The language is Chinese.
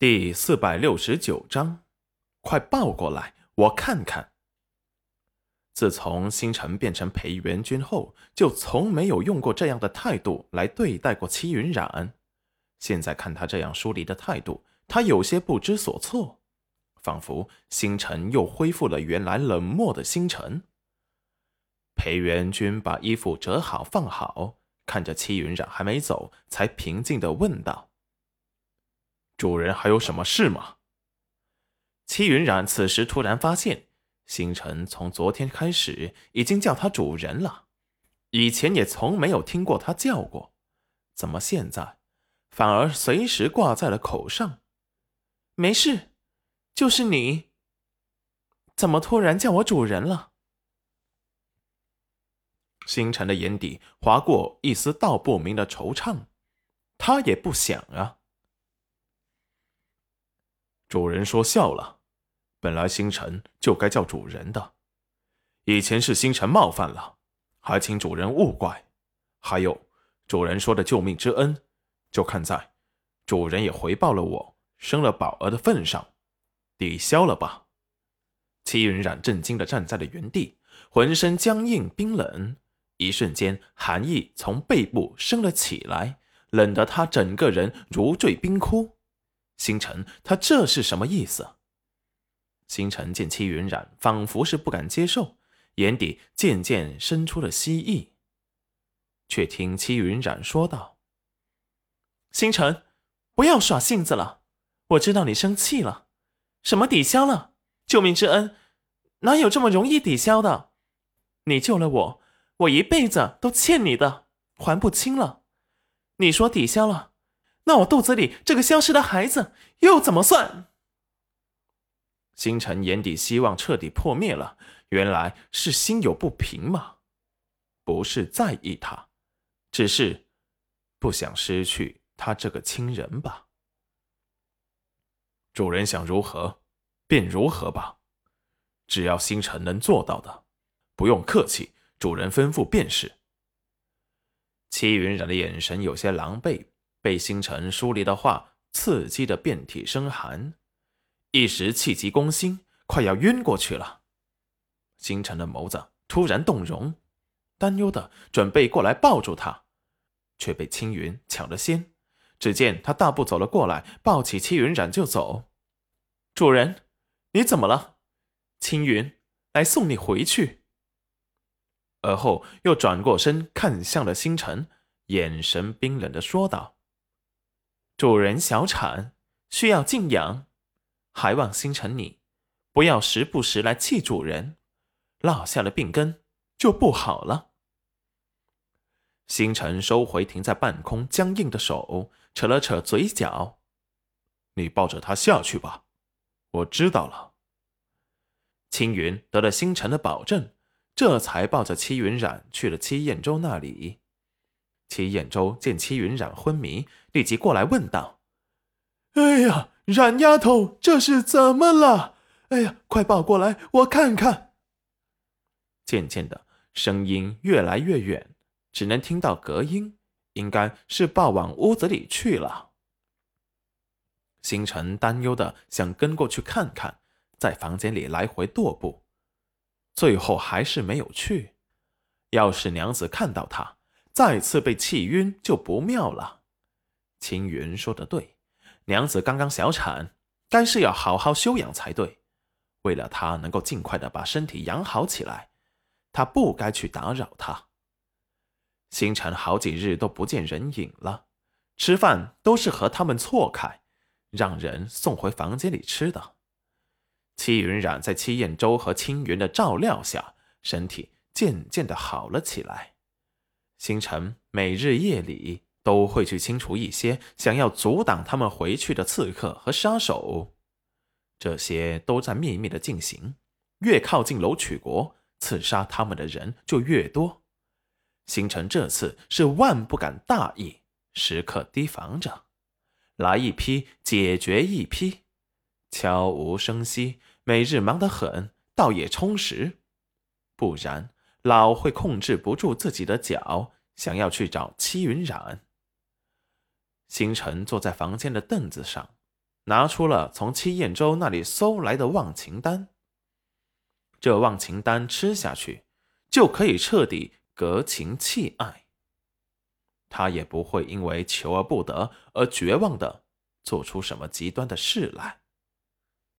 第四百六十九章，快抱过来，我看看。自从星辰变成裴元君后，就从没有用过这样的态度来对待过戚云染。现在看他这样疏离的态度，他有些不知所措，仿佛星辰又恢复了原来冷漠的星辰。裴元君把衣服折好放好，看着戚云染还没走，才平静的问道。主人还有什么事吗？戚云染此时突然发现，星辰从昨天开始已经叫他主人了，以前也从没有听过他叫过，怎么现在反而随时挂在了口上？没事，就是你，怎么突然叫我主人了？星辰的眼底划过一丝道不明的惆怅，他也不想啊。主人说笑了，本来星辰就该叫主人的，以前是星辰冒犯了，还请主人勿怪。还有主人说的救命之恩，就看在主人也回报了我生了宝儿的份上，抵消了吧。齐云染震惊的站在了原地，浑身僵硬冰冷，一瞬间寒意从背部升了起来，冷得他整个人如坠冰窟。星辰，他这是什么意思？星辰见戚云染仿佛是不敢接受，眼底渐渐生出了希意。却听戚云染说道：“星辰，不要耍性子了，我知道你生气了。什么抵消了？救命之恩，哪有这么容易抵消的？你救了我，我一辈子都欠你的，还不清了。你说抵消了？”那我肚子里这个消失的孩子又怎么算？星辰眼底希望彻底破灭了，原来是心有不平嘛，不是在意他，只是不想失去他这个亲人吧。主人想如何，便如何吧，只要星辰能做到的，不用客气，主人吩咐便是。齐云染的眼神有些狼狈。被星辰疏离的话刺激的遍体生寒，一时气急攻心，快要晕过去了。星辰的眸子突然动容，担忧的准备过来抱住他，却被青云抢了先。只见他大步走了过来，抱起青云染就走。主人，你怎么了？青云来送你回去。而后又转过身看向了星辰，眼神冰冷的说道。主人小产，需要静养，还望星辰你不要时不时来气主人，落下了病根就不好了。星辰收回停在半空僵硬的手，扯了扯嘴角：“你抱着他下去吧，我知道了。”青云得了星辰的保证，这才抱着戚云染去了戚燕州那里。齐彦州见戚云染昏迷，立即过来问道：“哎呀，冉丫头，这是怎么了？哎呀，快抱过来，我看看。”渐渐的，声音越来越远，只能听到隔音，应该是抱往屋子里去了。星辰担忧的想跟过去看看，在房间里来回踱步，最后还是没有去。要是娘子看到他，再次被气晕就不妙了。青云说的对，娘子刚刚小产，该是要好好休养才对。为了她能够尽快的把身体养好起来，他不该去打扰她。星辰好几日都不见人影了，吃饭都是和他们错开，让人送回房间里吃的。戚云染在戚燕州和青云的照料下，身体渐渐的好了起来。星辰每日夜里都会去清除一些想要阻挡他们回去的刺客和杀手，这些都在秘密的进行。越靠近楼曲国，刺杀他们的人就越多。星辰这次是万不敢大意，时刻提防着，来一批解决一批，悄无声息，每日忙得很，倒也充实。不然。老会控制不住自己的脚，想要去找戚云染。星辰坐在房间的凳子上，拿出了从戚燕州那里搜来的忘情丹。这忘情丹吃下去，就可以彻底隔情弃爱。他也不会因为求而不得而绝望的做出什么极端的事来。